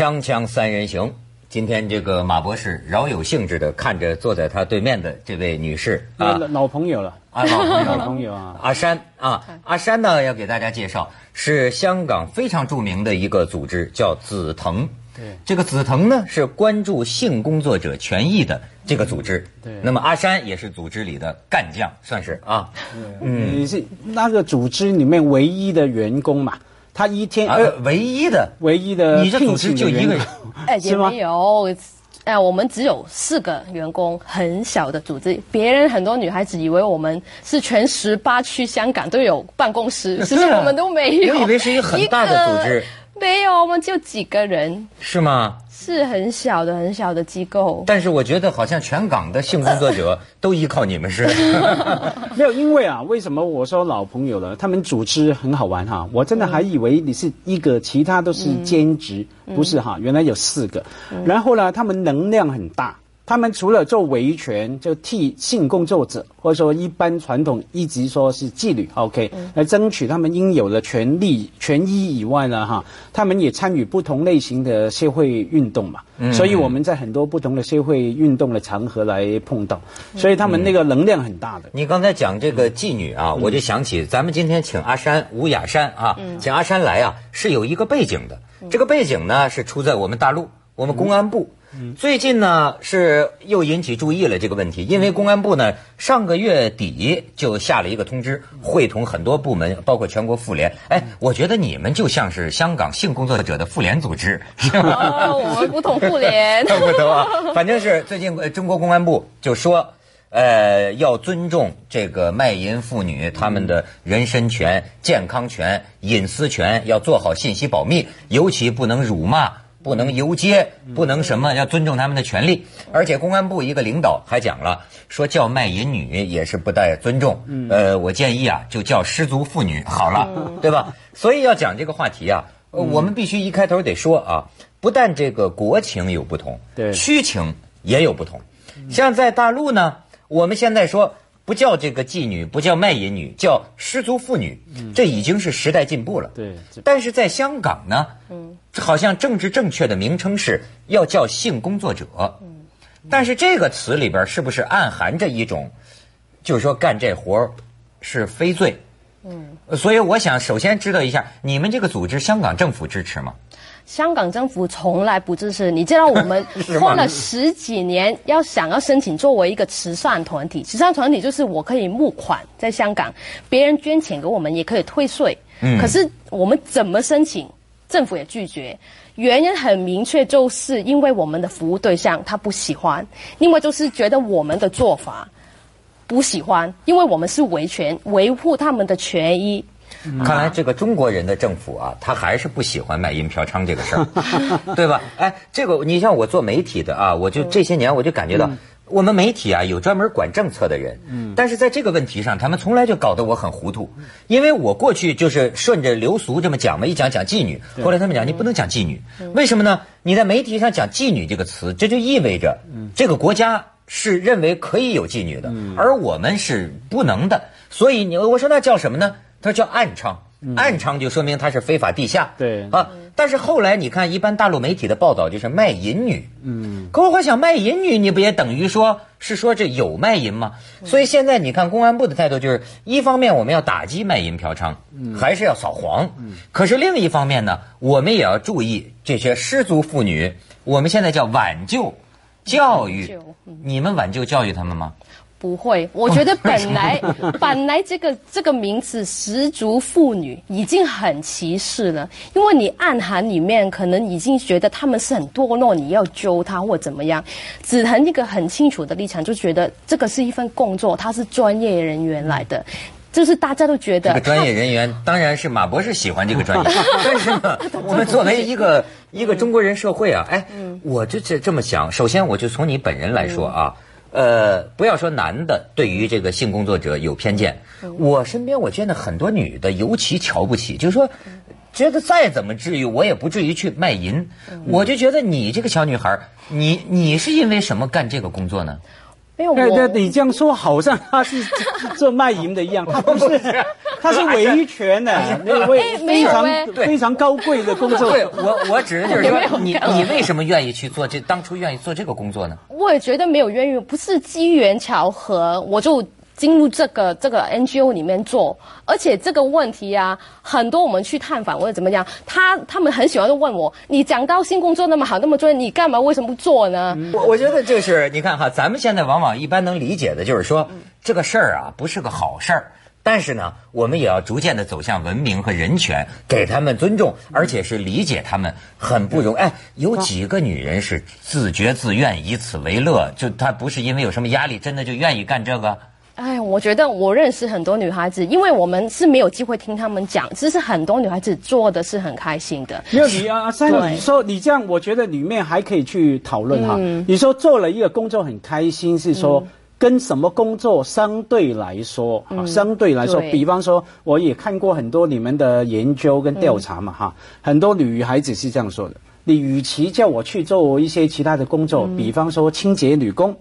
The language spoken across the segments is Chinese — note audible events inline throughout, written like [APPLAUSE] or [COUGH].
锵锵三人行，今天这个马博士饶有兴致的看着坐在他对面的这位女士啊，老老朋友了，啊老朋友老了朋友啊，阿山啊，阿山呢要给大家介绍，是香港非常著名的一个组织，叫紫藤。对这个紫藤呢是关注性工作者权益的这个组织。对那么阿山也是组织里的干将，算是啊。嗯，你是那个组织里面唯一的员工嘛？他一天啊呃，唯一的，唯一的你这组织就一个人，哎，也没有。哎，我们只有四个员工，很小的组织。别人很多女孩子以为我们是全十八区香港都有办公室，其实我们都没有。我以为是一个很大的组织没有，我们就几个人，是吗？是很小的、很小的机构。但是我觉得好像全港的性工作者 [LAUGHS] 都依靠你们似的。[LAUGHS] 没有，因为啊，为什么我说老朋友了？他们组织很好玩哈，我真的还以为你是一个，其他都是兼职，不是哈，原来有四个。然后呢，他们能量很大。他们除了做维权，就替性工作者或者说一般传统一直说是妓女，OK，来争取他们应有的权利权益以外呢，哈，他们也参与不同类型的社会运动嘛。所以我们在很多不同的社会运动的场合来碰到，所以他们那个能量很大的。你刚才讲这个妓女啊，我就想起咱们今天请阿山吴雅山啊，请阿山来啊，是有一个背景的。这个背景呢是出在我们大陆，我们公安部。最近呢是又引起注意了这个问题，因为公安部呢上个月底就下了一个通知，会同很多部门，包括全国妇联。哎，我觉得你们就像是香港性工作者的妇联组织，是吧？[LAUGHS] 哦，我们不同妇联。差 [LAUGHS] 不多啊，反正是最近呃中国公安部就说，呃，要尊重这个卖淫妇女她们的人身权、健康权、隐私权，要做好信息保密，尤其不能辱骂。不能游街，不能什么，要尊重他们的权利。而且公安部一个领导还讲了，说叫卖淫女也是不带尊重。呃，我建议啊，就叫失足妇女好了，对吧？所以要讲这个话题啊，呃我们必须一开头得说啊，不但这个国情有不同，对区情也有不同。像在大陆呢，我们现在说不叫这个妓女，不叫卖淫女，叫失足妇女，这已经是时代进步了。对，但是在香港呢，好像政治正确的名称是要叫性工作者，但是这个词里边是不是暗含着一种，就是说干这活儿是非罪？嗯，所以我想首先知道一下，你们这个组织香港政府支持吗？香港政府从来不支持。你知道我们 [LAUGHS] 花了十几年要想要申请作为一个慈善团体，慈善团体就是我可以募款在香港，别人捐钱给我们也可以退税。嗯可是我们怎么申请，政府也拒绝。原因很明确，就是因为我们的服务对象他不喜欢，因为就是觉得我们的做法不喜欢，因为我们是维权，维护他们的权益。看来这个中国人的政府啊，他还是不喜欢卖淫嫖娼这个事儿，[LAUGHS] 对吧？哎，这个你像我做媒体的啊，我就这些年我就感觉到。我们媒体啊，有专门管政策的人，嗯但是在这个问题上，他们从来就搞得我很糊涂。因为我过去就是顺着流俗这么讲嘛，一讲讲妓女，后来他们讲你不能讲妓女，为什么呢？你在媒体上讲妓女这个词，这就意味着这个国家是认为可以有妓女的，而我们是不能的。所以你我说那叫什么呢？他说叫暗娼，暗娼就说明它是非法地下。对啊，但是后来你看，一般大陆媒体的报道就是卖淫女。嗯，可我会想，卖淫女你不也等于说是说这有卖淫吗？所以现在你看公安部的态度就是，一方面我们要打击卖淫嫖娼，还是要扫黄。可是另一方面呢，我们也要注意这些失足妇女，我们现在叫挽救教育。你们挽救教育他们吗？不会，我觉得本来 [LAUGHS] 本来这个这个名词“十足妇女”已经很歧视了，因为你暗含里面可能已经觉得他们是很堕落，你要揪他或怎么样。子恒一个很清楚的立场，就觉得这个是一份工作，他是专业人员来的，就是大家都觉得这个专业人员当然是马博士喜欢这个专业，[LAUGHS] 但是呢，我们作为一个一个中国人社会啊，哎，我就这这么想。首先，我就从你本人来说啊，呃，不要说男的对于这个性工作者有偏见，我身边我见的很多女的尤其瞧不起，就是说。觉得再怎么治愈，我也不至于去卖淫。我就觉得你这个小女孩，你你是因为什么干这个工作呢？没有对对，你这样说好像他是 [LAUGHS] 做卖淫的一样，他不是，[LAUGHS] 他是维权的，非常非常高贵的工作。对我，我只是就是说，[LAUGHS] 你你为什么愿意去做这？当初愿意做这个工作呢？我也觉得没有渊源，不是机缘巧合，我就进入这个这个 NGO 里面做。而且这个问题啊，很多我们去探访或者怎么样，他他们很喜欢就问我，你讲到性工作那么好，那么专业，你干嘛为什么不做呢？我我觉得就是你看哈，咱们现在往往一般能理解的就是说，嗯这个事儿啊不是个好事儿。但是呢，我们也要逐渐的走向文明和人权，给他们尊重，而且是理解他们很不容易。哎，有几个女人是自觉自愿以此为乐？就她不是因为有什么压力，真的就愿意干这个？哎，我觉得我认识很多女孩子，因为我们是没有机会听她们讲，其实很多女孩子做的是很开心的。没有你啊，阿三，对你说你这样，我觉得里面还可以去讨论哈。你说做了一个工作很开心，是说跟什么工作相对来说啊？相对来说，比方说，我也看过很多你们的研究跟调查嘛哈，很多女孩子是这样说的：你与其叫我去做一些其他的工作，比方说清洁女工。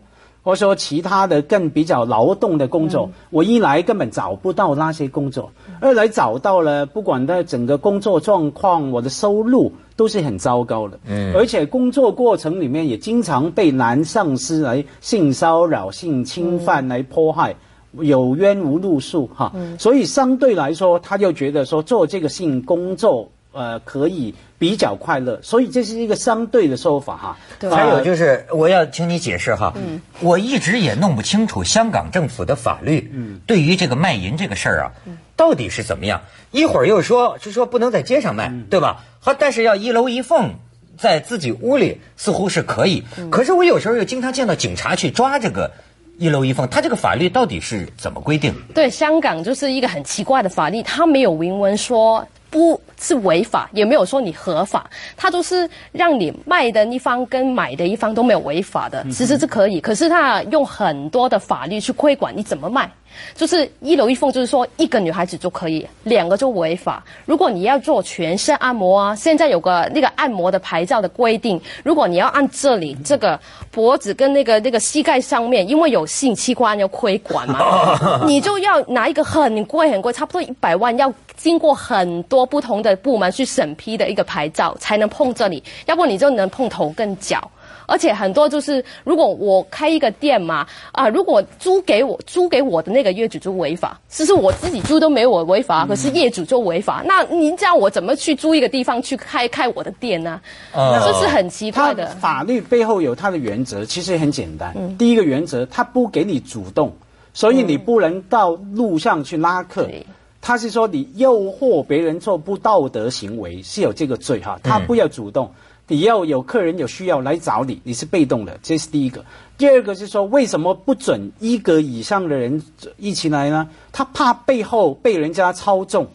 或者说其他的更比较劳动的工作，我一来根本找不到那些工作，二来找到了，不管他整个工作状况，我的收入都是很糟糕的。嗯，而且工作过程里面也经常被男上司来性骚扰、性侵犯来迫害。有冤无路诉哈，所以相对来说，他就觉得说做这个性工作，呃，可以比较快乐，所以这是一个相对的说法哈。对还有就是，我要请你解释哈，嗯我一直也弄不清楚香港政府的法律，嗯对于这个卖淫这个事儿啊，到底是怎么样？一会儿又说是说不能在街上卖，对吧？好，但是要一楼一凤。在自己屋里似乎是可以，可是我有时候又经常见到警察去抓这个一楼一凤，他这个法律到底是怎么规定？对，香港就是一个很奇怪的法律，它没有明文说不是违法，也没有说你合法，它都是让你卖的一方跟买的一方都没有违法的，其实是可以。可是他用很多的法律去规管你怎么卖，就是一楼一凤，就是说一个女孩子就可以，两个就违法。如果你要做全身按摩啊，现在有个那个按摩的牌照的规定，如果你要按这里这个脖子跟那个那个膝盖上面，因为有性器官要规管嘛，[LAUGHS] 你就要拿一个很贵很贵，差不多一百万，要经过很多不同的部门去审批的一个牌照才能碰这里，要不你就能碰头跟脚。而且很多就是，如果我开一个店嘛，啊，如果租给我租给我的那个业主就违法，其实我自己租都没有违法，可是业主就违法，那您叫我怎么去租一个地方去开开我的店呢？哦这是很奇它怪的。法律背后有它的原则，其实很简单。第一个原则，它不给你主动，所以你不能到路上去拉客。对他是说你诱惑别人做不道德行为是有这个罪哈，他不要主动，你要有客人有需要来找你，你是被动的，这是第一个。第二个是说，为什么不准一个以上的人一起来呢？他怕背后被人家操纵，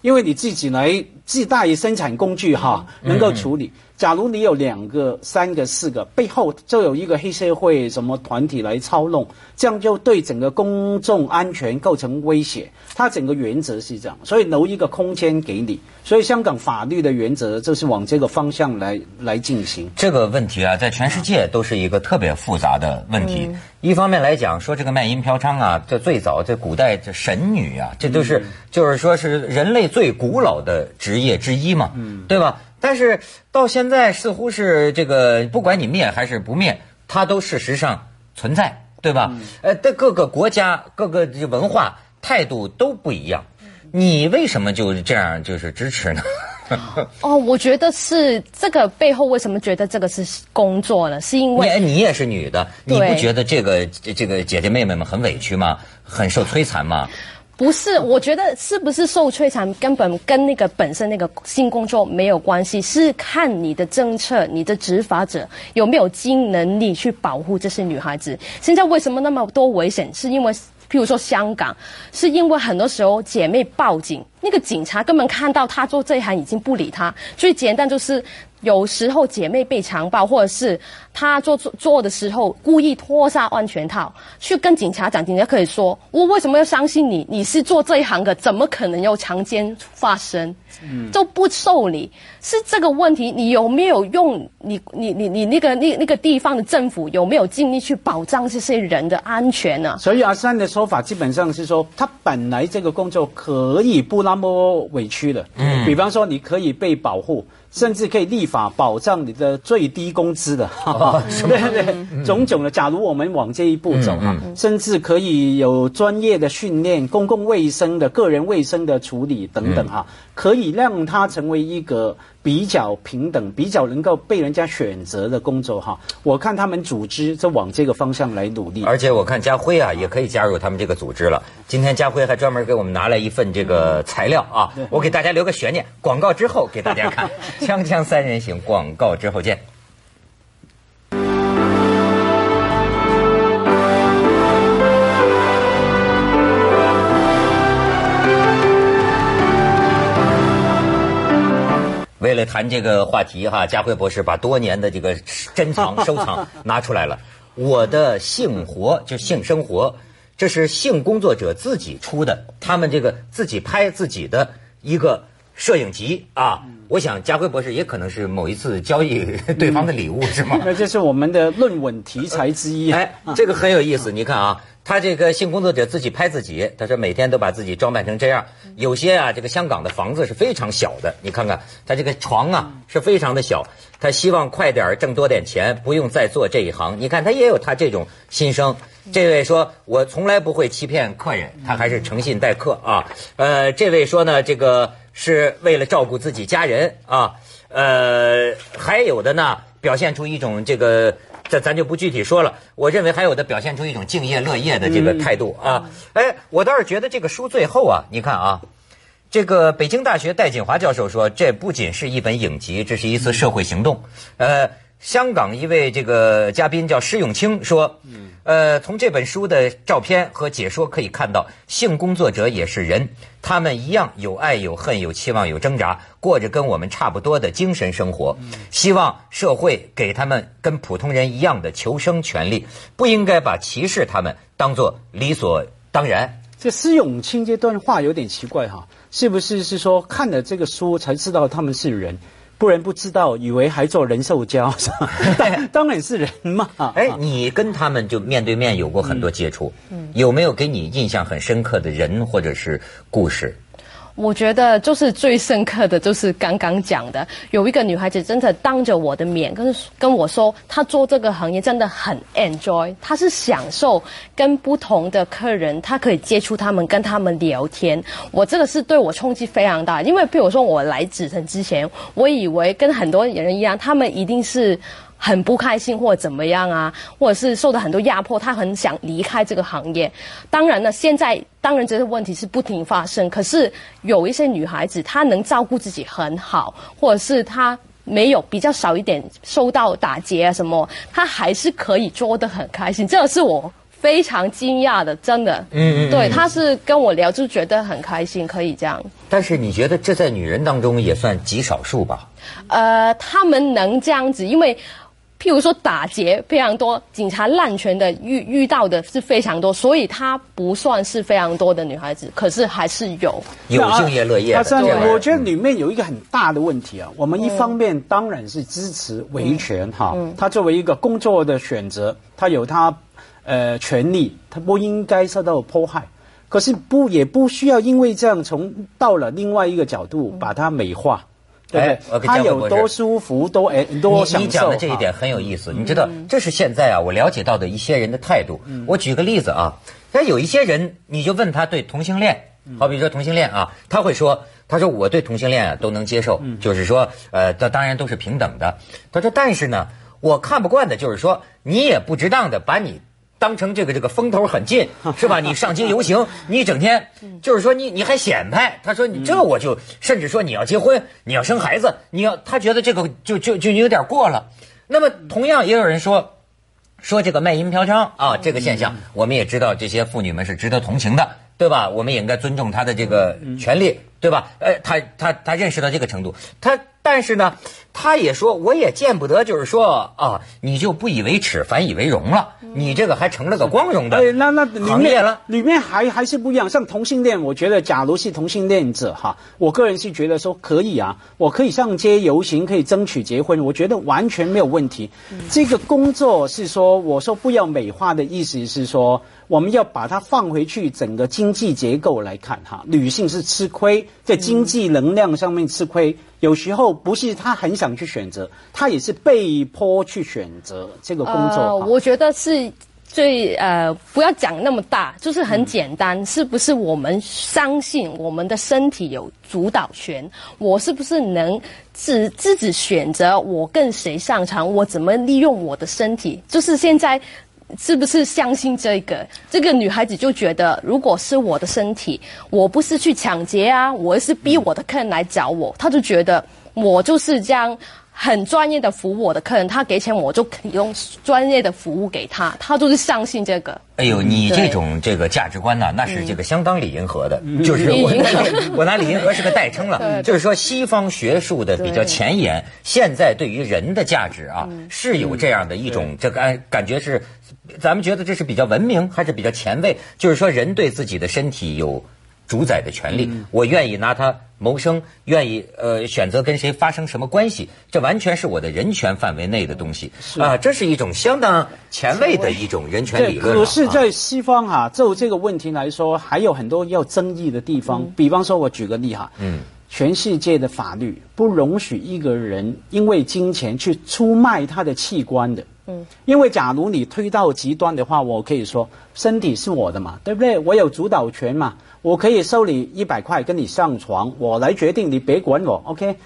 因为你自己来自带生产工具哈，能够处理。假如你有两个、三个、四个，背后就有一个黑社会什么团体来操弄，这样就对整个公众安全构成威胁。它整个原则是这样，所以留一个空间给你。所以香港法律的原则就是往这个方向来 [LAUGHS] 来进行。这个问题啊，在全世界都是一个特别复杂的问题。一方面来讲，说这个卖淫嫖娼啊，这最早这古代这神女啊，这都是、就是说是人类最古老的职业之一嘛，嗯对吧？但是到现在似乎是这个，不管你灭还是不灭，它都事实上存在，对吧？呃，的各个国家、各个文化态度都不一样。你为什么就这样就是支持呢？哦，我觉得是这个背后为什么觉得这个是工作呢？是因你为你也是女的，你不觉得这个这这个姐姐妹妹们很委屈吗？很受摧残吗？不是，我觉得是不是受摧残根本跟那个本身那个性工作没有关系，是看你的政策、你的执法者有没有尽能力去保护这些女孩子。现在为什么那么多危险？是因为。譬如说香港，是因为很多时候姐妹报警，那个警察根本看到她做这一行已经不理她。最简单就是有时候姐妹被强暴，或者是她做做做的时候故意脱下安全套，去跟警察讲，警察可以说：“我为什么要相信你？你是做这一行的，怎么可能有强奸发生？”嗯，都不受理，是这个问题。你有没有用你你你你那个那那个地方的政府有没有尽力去保障这些人的安全呢？所以阿三的说法基本上是说，他本来这个工作可以不那么委屈的，嗯，比方说你可以被保护。甚至可以立法保障你的最低工资的，[LAUGHS] 对对，种种的。假如我们往这一步走哈，甚至可以有专业的训练、公共卫生的、个人卫生的处理等等哈，可以让它成为一个。比较平等、比较能够被人家选择的工作哈，我看他们组织在往这个方向来努力。而且我看家辉啊，也可以加入他们这个组织了。今天家辉还专门给我们拿来一份这个材料啊，我给大家留个悬念，广告之后给大家看。[LAUGHS] 锵锵三人行，广告之后见。为了谈这个话题哈，[LAUGHS] 佳慧博士把多年的这个珍藏收藏 [LAUGHS] 拿出来了。我的性活就性生活，这是性工作者自己出的，他们这个自己拍自己的一个摄影集啊。我想佳慧博士也可能是某一次交易 [LAUGHS] 对方的礼物是吗？那这是我们的论文题材之一。哎，这个很有意思，你看啊。他这个性工作者自己拍自己，他说每天都把自己装扮成这样。有些啊，这个香港的房子是非常小的，你看看他这个床啊是非常的小。他希望快点挣多点钱，不用再做这一行。你看他也有他这种心声。这位说我从来不会欺骗客人，他还是诚信待客啊。呃，这位说呢，这个是为了照顾自己家人啊。呃，还有的呢，表现出一种这个。这咱就不具体说了。我认为还有的表现出一种敬业乐业的这个态度啊。哎，我倒是觉得这个书最后啊，你看啊，这个北京大学戴锦华教授说，这不仅是一本影集，这是一次社会行动。呃，香港一位这个嘉宾叫施永清说。呃，从这本书的照片和解说可以看到，性工作者也是人，他们一样有爱、有恨、有期望、有挣扎，过着跟我们差不多的精神生活。希望社会给他们跟普通人一样的求生权利，不应该把歧视他们当做理所当然。这施永清这段话有点奇怪哈，是不是是说看了这个书才知道他们是人？不然不知道，以为还做人兽交，[LAUGHS] 当然是人嘛。哎，你跟他们就面对面有过很多接触，有没有给你印象很深刻的人或者是故事？我觉得就是最深刻的就是刚刚讲的，有一个女孩子真的当着我的面跟跟我说，她做这个行业真的很 enjoy，她是享受跟不同的客人，她可以接触他们，跟他们聊天。我这个是对我冲击非常大，因为比如说我来紫藤之前，我以为跟很多人一样，他们一定是。很不开心或者怎么样啊，或者是受到很多压迫，他很想离开这个行业。当然呢，现在当然这些问题是不停发生。可是有一些女孩子，她能照顾自己很好，或者是她没有比较少一点受到打劫啊什么，她还是可以做得很开心。这个是我非常惊讶的，真的。嗯嗯。对，她是跟我聊就觉得很开心，可以这样。但是你觉得这在女人当中也算极少数吧？呃，她们能这样子，因为。譬如说打劫非常多，警察滥权的遇遇到的是非常多，所以她不算是非常多的女孩子，可是还是有有敬业乐业。我觉得里面有一个很大的问题啊，我们一方面当然是支持维权哈，他作为一个工作的选择，她有她呃权利，她不应该受到迫害，可是不也不需要因为这样从到了另外一个角度把它美化。哎，他有多舒服，多哎，多享受。你讲的这一点很有意思。你知道，这是现在啊，我了解到的一些人的态度。我举个例子啊，那有一些人，你就问他对同性恋，好比说同性恋啊，他会说，他说我对同性恋啊都能接受，就是说，呃，这当然都是平等的。他说，但是呢，我看不惯的就是说，你也不值当的把你。当成这个这个风头很近 [LAUGHS] 是吧？你上街游行，[LAUGHS] 你整天就是说你你还显摆。他说你这我就甚至说你要结婚，你要生孩子，你要他觉得这个就就就有点过了。那么同样也有人说说这个卖淫嫖娼啊这个现象，我们也知道这些妇女们是值得同情的，对吧？我们也应该尊重她的这个权利，对吧？呃，他他他认识到这个程度，他但是呢，他也说，我也见不得，就是说啊，你就不以为耻，反以为荣了。你这个还成了个光荣的哎，那那里面了。里面还还是不一样。像同性恋，我觉得假如是同性恋者哈，我个人是觉得说可以啊，我可以上街游行，可以争取结婚，我觉得完全没有问题。这个工作是说，我说不要美化的意思是说，我们要把它放回去整个经济结构来看哈，女性是吃亏，在经济能量上面吃亏。有时候不是他很想去选择，他也是被迫去选择这个工作。呃，我觉得是最呃，不要讲那么大，就是很简单，是不是我们相信我们的身体有主导权？我是不是能自自己选择我跟谁上床，我怎么利用我的身体？就是现在。是不是相信这个？这个女孩子就觉得，如果是我的身体，我不是去抢劫啊，我是逼我的客人来找我，她就觉得我就是这样很专业的服务我的客人，他给钱我就提供专业的服务给他，他就是相信这个。哎呦，你这种这个价值观呢，那是这个相当李银河的，就是我拿我拿李银河是个代称了，就是说西方学术的比较前沿，现在对于人的价值啊，是有这样的一种这个感感觉是，咱们觉得这是比较文明还是比较前卫？就是说人对自己的身体有主宰的权利，我愿意拿它谋生，愿意呃选择跟谁发生什么关系，这完全是我的人权范围内的东西。啊，这是一种相当前卫的一种人权理论了可是，啊在西方哈、就这个问题来说，还有很多要争议的地方。比方说，我举个例哈，嗯，全世界的法律不容许一个人因为金钱去出卖他的器官的。嗯，因为假如你推到极端的话，我可以说身体是我的嘛，对不对？我有主导权嘛，我可以收你一百块跟你上床，我来决定，你别管我，OK？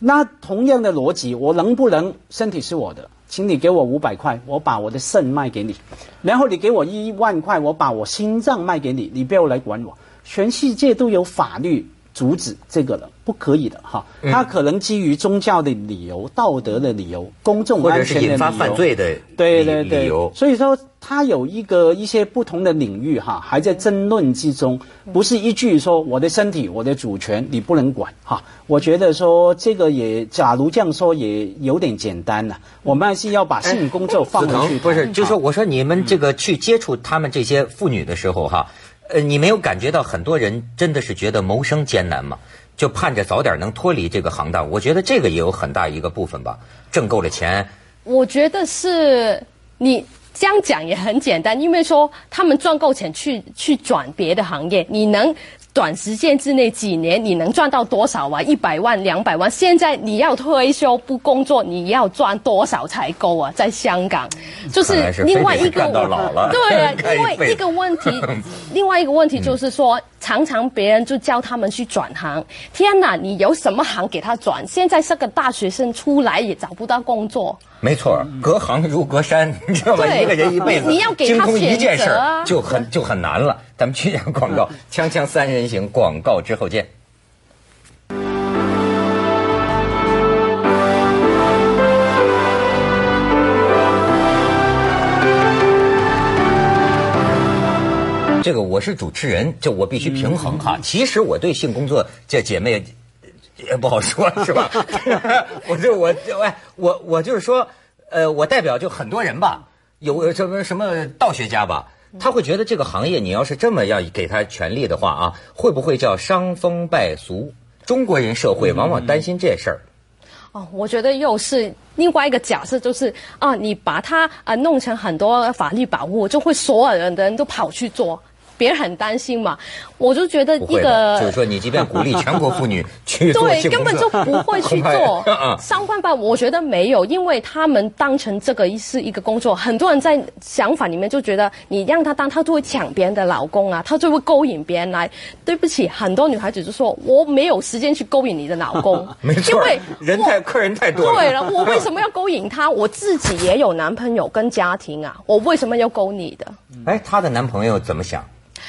那同样的逻辑，我能不能身体是我的？请你给我五百块，我把我的肾卖给你，然后你给我一万块，我把我心脏卖给你，你不要来管我。全世界都有法律阻止这个了，不可以的哈。他可能基于宗教的理由、道德的理由、公众或者安全的理由，是引发犯罪的对对对，所以说他有一个一些不同的领域哈，还在争论之中，不是一句说我的身体、我的主权你不能管哈。我觉得说这个也，假如这样说也有点简单了，我们还是要把性工作放子回去不是，就是说我说你们这个去接触他们这些妇女的时候哈，呃，你没有感觉到很多人真的是觉得谋生艰难吗？就盼着早点能脱离这个行当，我觉得这个也有很大一个部分吧，挣够了钱，我觉得是你这样讲也很简单，因为说他们赚够钱去去转别的行业，你能短时间之内几年你能赚到多少啊？一百万、两百万，现在你要退休不工作，你要赚多少才够啊？在香港，就是另外一个对啊，[LAUGHS] 因为一个问题，[LAUGHS] 另外一个问题就是说，常常别人就叫他们去转行。天哪，你有什么行给他转？现在是个大学生出来也找不到工作。没错，隔行如隔山，你知道吧？对一个人一辈子你你要给他精通一件事就很就很难了。咱们去一下广告，锵锵三人行，广告之后见。这个我是主持人，就我必须平衡哈。其实我对性工作这姐妹也不好说，是吧？[LAUGHS] 我就我哎我我就是说，呃，我代表就很多人吧，有什么什么道学家吧，他会觉得这个行业你要是这么要给他权利的话啊，会不会叫伤风败俗？中国人社会往往担心这事儿。哦，我觉得又是另外一个假设，就是啊，你把它啊、呃弄成很多法律保护，就会所有人的人都跑去做，别人很担心嘛。我就觉得一个就是说你即便鼓励全国妇女去 [LAUGHS] 做对，根本就不会去做啊上班吧？我觉得没有，因为他们当成这个是一个工作，很多人在想法里面就觉得你让他当，他就会抢别人的老公啊，他就会勾引别人来。对不起，很多女孩子就说我没有时间去勾引你的老公，没错因为人太客人太多了。对了，我 [LAUGHS] 为什么要勾引他？我自己也有男朋友跟家庭啊，我为什么要勾你的？哎，她的男朋友怎么想？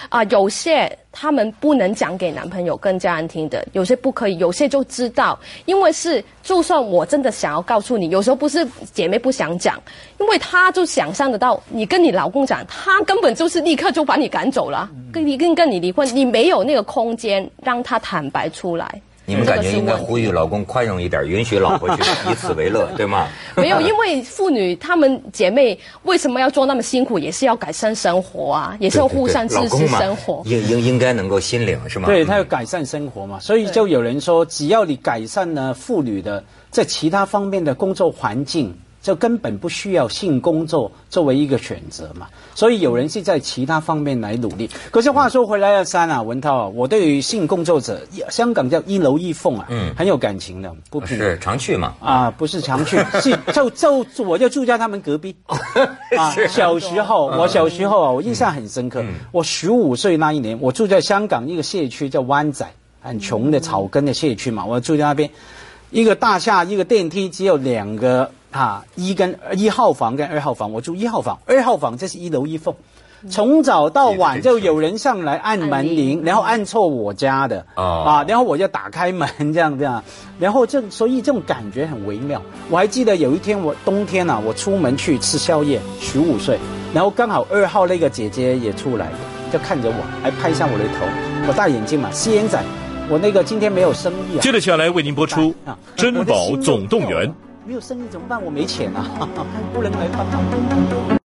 啊、有些他们不能讲给男朋友跟家人听的，有些不可以，有些就知道，因为是就算我真的想要告诉你，有时候不是姐妹不想讲，因为她就想象得到，你跟你老公讲，他根本就是立刻就把你赶走了，跟你跟跟你离婚，你没有那个空间让他坦白出来。你们感觉应该呼吁老公宽容一点，允许老婆去 [LAUGHS] 以此为乐，对吗？没有，因为妇女她们姐妹为什么要做那么辛苦，也是要改善生活啊，也是要互相支持生活。应应应该能够心领是吗？对他要改善生活嘛，所以就有人说，只要你改善了妇女的在其他方面的工作环境。就根本不需要性工作作为一个选择嘛，所以有人是在其他方面来努力。可是话说回来，啊，三啊，文涛啊，我对于性工作者，香港叫一楼一凤啊，嗯，很有感情的，不是常去嘛？啊，不是常去，[LAUGHS] 是就就我就住在他们隔壁。[LAUGHS] 啊，小时候我小时候啊，我印象很深刻。我十五岁那一年，我住在香港一个社区叫湾仔，很穷的草根的社区嘛，我住在那边，一个大厦一个电梯只有两个。啊，一跟一号房跟二号房，我住一号房，二号房这是一楼一凤，从早到晚就有人上来按门铃，然后按错我家的。啊，然后我就打开门这样这样，然后这所以这种感觉很微妙。我还记得有一天我冬天啊，我出门去吃宵夜，十五岁，然后刚好二号那个姐姐也出来，就看着我，还拍一下我的头，我戴眼镜嘛，吸烟仔，我那个今天没有生意啊。接着下来为您播出《珍宝总动员》。没有生意怎么办？我没钱啊，[LAUGHS] 不能来帮忙。